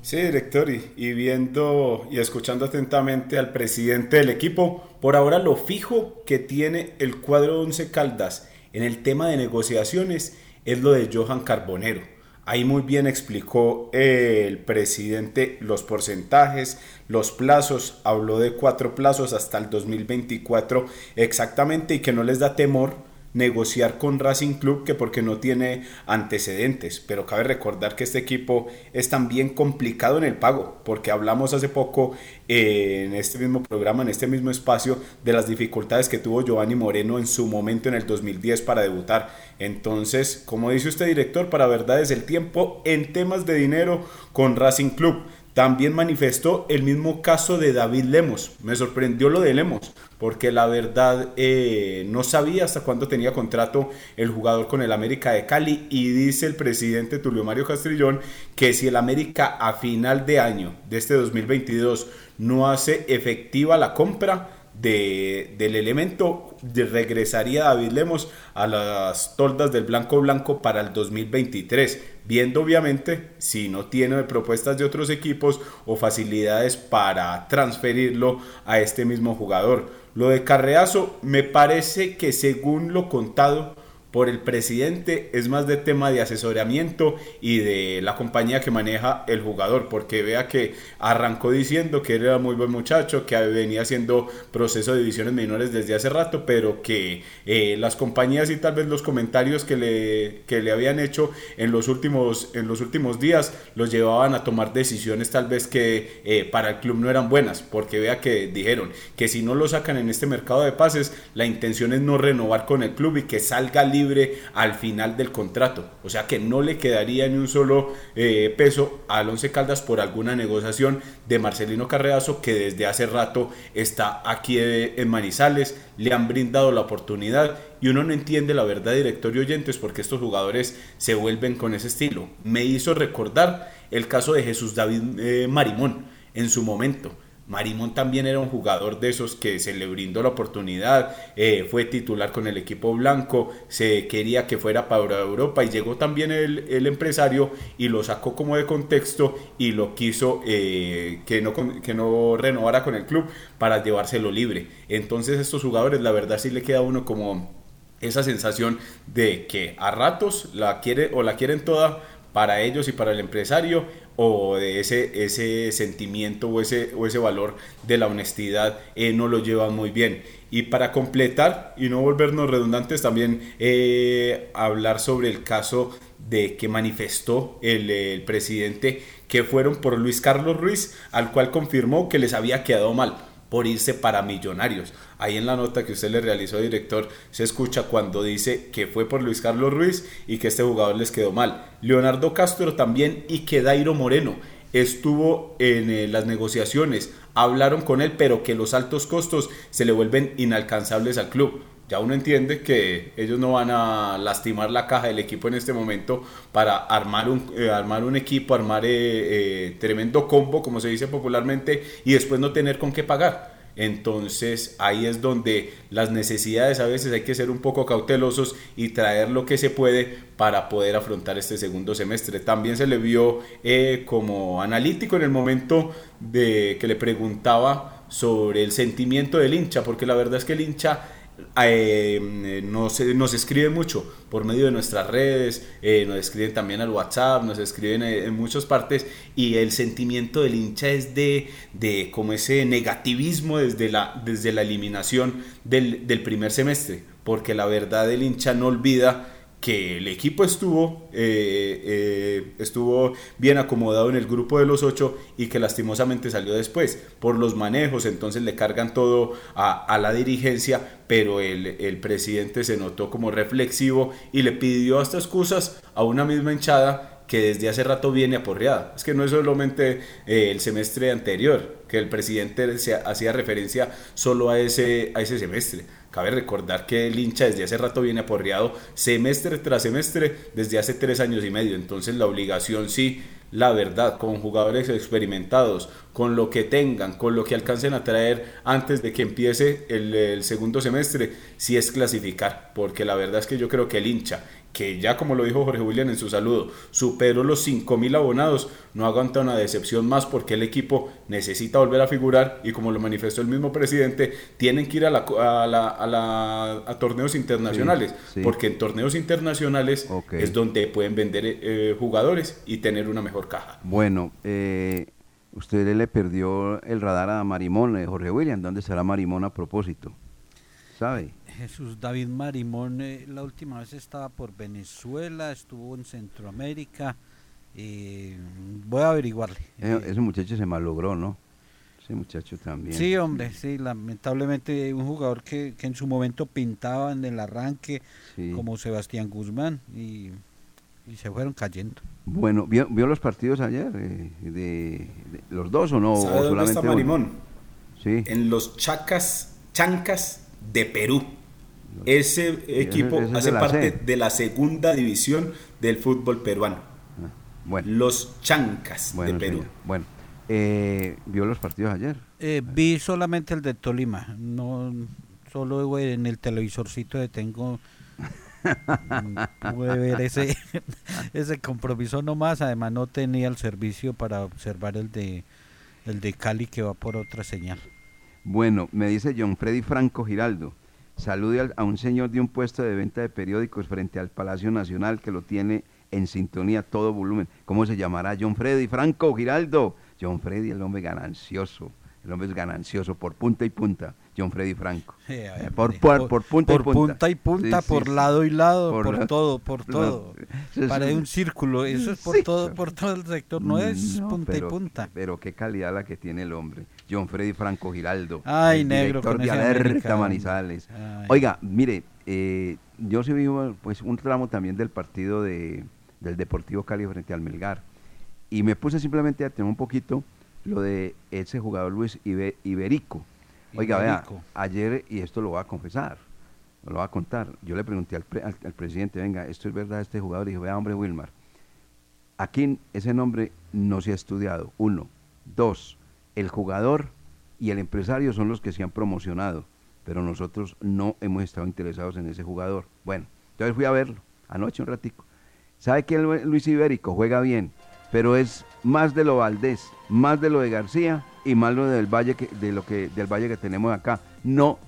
Sí, director, y, y viendo y escuchando atentamente al presidente del equipo, por ahora lo fijo que tiene el cuadro 11 Caldas en el tema de negociaciones es lo de Johan Carbonero. Ahí muy bien explicó el presidente los porcentajes, los plazos, habló de cuatro plazos hasta el 2024 exactamente y que no les da temor negociar con Racing Club que porque no tiene antecedentes, pero cabe recordar que este equipo es también complicado en el pago, porque hablamos hace poco eh, en este mismo programa, en este mismo espacio, de las dificultades que tuvo Giovanni Moreno en su momento en el 2010 para debutar. Entonces, como dice usted director, para verdad es el tiempo en temas de dinero con Racing Club. También manifestó el mismo caso de David Lemos. Me sorprendió lo de Lemos, porque la verdad eh, no sabía hasta cuándo tenía contrato el jugador con el América de Cali y dice el presidente Tulio Mario Castrillón que si el América a final de año de este 2022 no hace efectiva la compra, de, del elemento regresaría David Lemos a las toldas del Blanco Blanco para el 2023, viendo obviamente si no tiene propuestas de otros equipos o facilidades para transferirlo a este mismo jugador. Lo de Carreazo me parece que según lo contado por el presidente es más de tema de asesoramiento y de la compañía que maneja el jugador, porque vea que arrancó diciendo que era muy buen muchacho, que venía haciendo proceso de divisiones menores desde hace rato, pero que eh, las compañías y tal vez los comentarios que le, que le habían hecho en los, últimos, en los últimos días los llevaban a tomar decisiones tal vez que eh, para el club no eran buenas, porque vea que dijeron que si no lo sacan en este mercado de pases, la intención es no renovar con el club y que salga al final del contrato. O sea que no le quedaría ni un solo eh, peso al Once Caldas por alguna negociación de Marcelino Carreazo que desde hace rato está aquí en Manizales, le han brindado la oportunidad y uno no entiende la verdad, director y oyentes, porque estos jugadores se vuelven con ese estilo. Me hizo recordar el caso de Jesús David eh, Marimón en su momento Marimón también era un jugador de esos que se le brindó la oportunidad, eh, fue titular con el equipo blanco, se quería que fuera para Europa y llegó también el, empresario y lo sacó como de contexto y lo quiso eh, que, no, que no renovara con el club para llevárselo libre. Entonces estos jugadores la verdad sí le queda a uno como esa sensación de que a ratos la quiere o la quieren toda para ellos y para el empresario o de ese, ese sentimiento o ese, o ese valor de la honestidad eh, no lo llevan muy bien. Y para completar y no volvernos redundantes, también eh, hablar sobre el caso de que manifestó el, presidente que fueron por Luis Carlos Ruiz, al cual confirmó que les había quedado mal por irse para Millonarios. Ahí en la nota que usted le realizó, director, se escucha cuando dice que fue por Luis Carlos Ruiz y que este jugador les quedó mal. Leonardo Castro también y que Dairo Moreno estuvo en eh, las negociaciones, hablaron con él, pero que los altos costos se le vuelven inalcanzables al club ya uno entiende que ellos no van a lastimar la caja del equipo en este momento para armar un, eh, armar un equipo, armar eh, eh, tremendo combo, como se dice popularmente, y después no tener con qué pagar. Entonces ahí es donde las necesidades a veces hay que ser un poco cautelosos y traer lo que se puede para poder afrontar este segundo semestre. También se le vio como analítico en el momento de que le preguntaba sobre el sentimiento del hincha, porque la verdad es que el hincha eh, nos, nos escriben mucho por medio de nuestras redes, eh, nos escriben también al WhatsApp, nos escriben eh, en muchas partes y el sentimiento del hincha es de, de como ese negativismo desde la, desde la eliminación del, del primer semestre, porque la verdad el hincha no olvida que el equipo estuvo, eh, eh, estuvo bien acomodado en el grupo de los ocho y que lastimosamente salió después por los manejos, entonces le cargan todo a, la dirigencia, pero el, el, presidente se notó como reflexivo y le pidió hasta excusas a una misma hinchada que desde hace rato viene aporreada. Es que no es solamente eh, el semestre anterior, que el presidente se hacía referencia solo a ese, a ese semestre. Cabe recordar que el hincha desde hace rato viene aporreado semestre tras semestre desde hace tres años y medio. Entonces la obligación sí, la verdad, con jugadores experimentados, con lo que tengan, con lo que alcancen a traer antes de que empiece el, el segundo semestre, sí es clasificar. Porque la verdad es que yo creo que el hincha que ya como lo dijo Jorge William en su saludo, superó los 5.000 abonados, no aguanta una decepción más porque el equipo necesita volver a figurar y como lo manifestó el mismo presidente, tienen que ir a, la, a, la- a la- a torneos internacionales, sí. porque en torneos internacionales es donde pueden vender eh, jugadores y tener una mejor caja. Bueno, eh, usted le perdió el radar a Marimón, eh, Jorge William. ¿Dónde estará Marimón a propósito? ¿Sabe? Jesús David Marimón, eh, la última vez estaba por Venezuela, estuvo en Centroamérica. eh, voy a averiguarle. Eh, ese muchacho se malogró, ¿no? Ese muchacho también. Sí, hombre, sí, lamentablemente un jugador que, que en su momento pintaba en el arranque, Sí. como Sebastián Guzmán, y, y se fueron cayendo. Bueno, ¿vio, vio los partidos ayer? eh, de, de- ¿Los dos o no? ¿Sabe o dónde está uno? Marimón? Sí. En los Chacas, Chancas de Perú. Ese equipo ese es de hace parte C. de la segunda división del fútbol peruano. Bueno. Los Chancas Bueno, de Perú. señor. Bueno, eh, ¿vio los partidos ayer? Eh, vi solamente el de Tolima, no solo güey, en el televisorcito de tengo mm, pude ver ese ese compromiso nomás, además no tenía el servicio para observar el de el de Cali que va por otra señal. Bueno, me dice John Freddy Franco Giraldo. Salude al- a un señor de un puesto de venta de periódicos frente al Palacio Nacional que lo tiene en sintonía todo volumen. ¿Cómo se llamará John Freddy Franco Giraldo? John Freddy, el hombre ganancioso. El hombre es ganancioso por punta y punta. John Freddy Franco. Eh, por, por, por punta por y punta. punta y punta, Sí, por sí. lado y lado, Por la- todo, por todo. Para un- círculo, eso es por todo, por todo el sector, no es punta pero, y punta. Pero qué calidad la que tiene el hombre. John Freddy Franco Giraldo. Ay, el negro, director de Alerta. Manizales. Ay. Oiga, mire, eh, yo sí vi pues, un tramo también del partido de, del Deportivo Cali frente al Melgar. Y me puse simplemente a tener un poquito lo de ese jugador Luis Ibe- Iberico. Oiga, Iberico. vea, ayer, y esto lo voy a confesar, lo voy a contar, yo le pregunté al, pre- al- al presidente, venga, esto es verdad, este jugador, y dijo, vea, hombre, Wilmar, aquí ese nombre no se ha estudiado, uno. Dos, el jugador y el empresario son los que se han promocionado, pero nosotros no hemos estado interesados en ese jugador. Bueno, entonces fui a verlo, anoche un ratico. ¿Sabe que Luis Ibérico juega bien? Pero es más de lo Valdés, más de lo de García y más lo del Valle que, de lo que del Valle que tenemos acá. No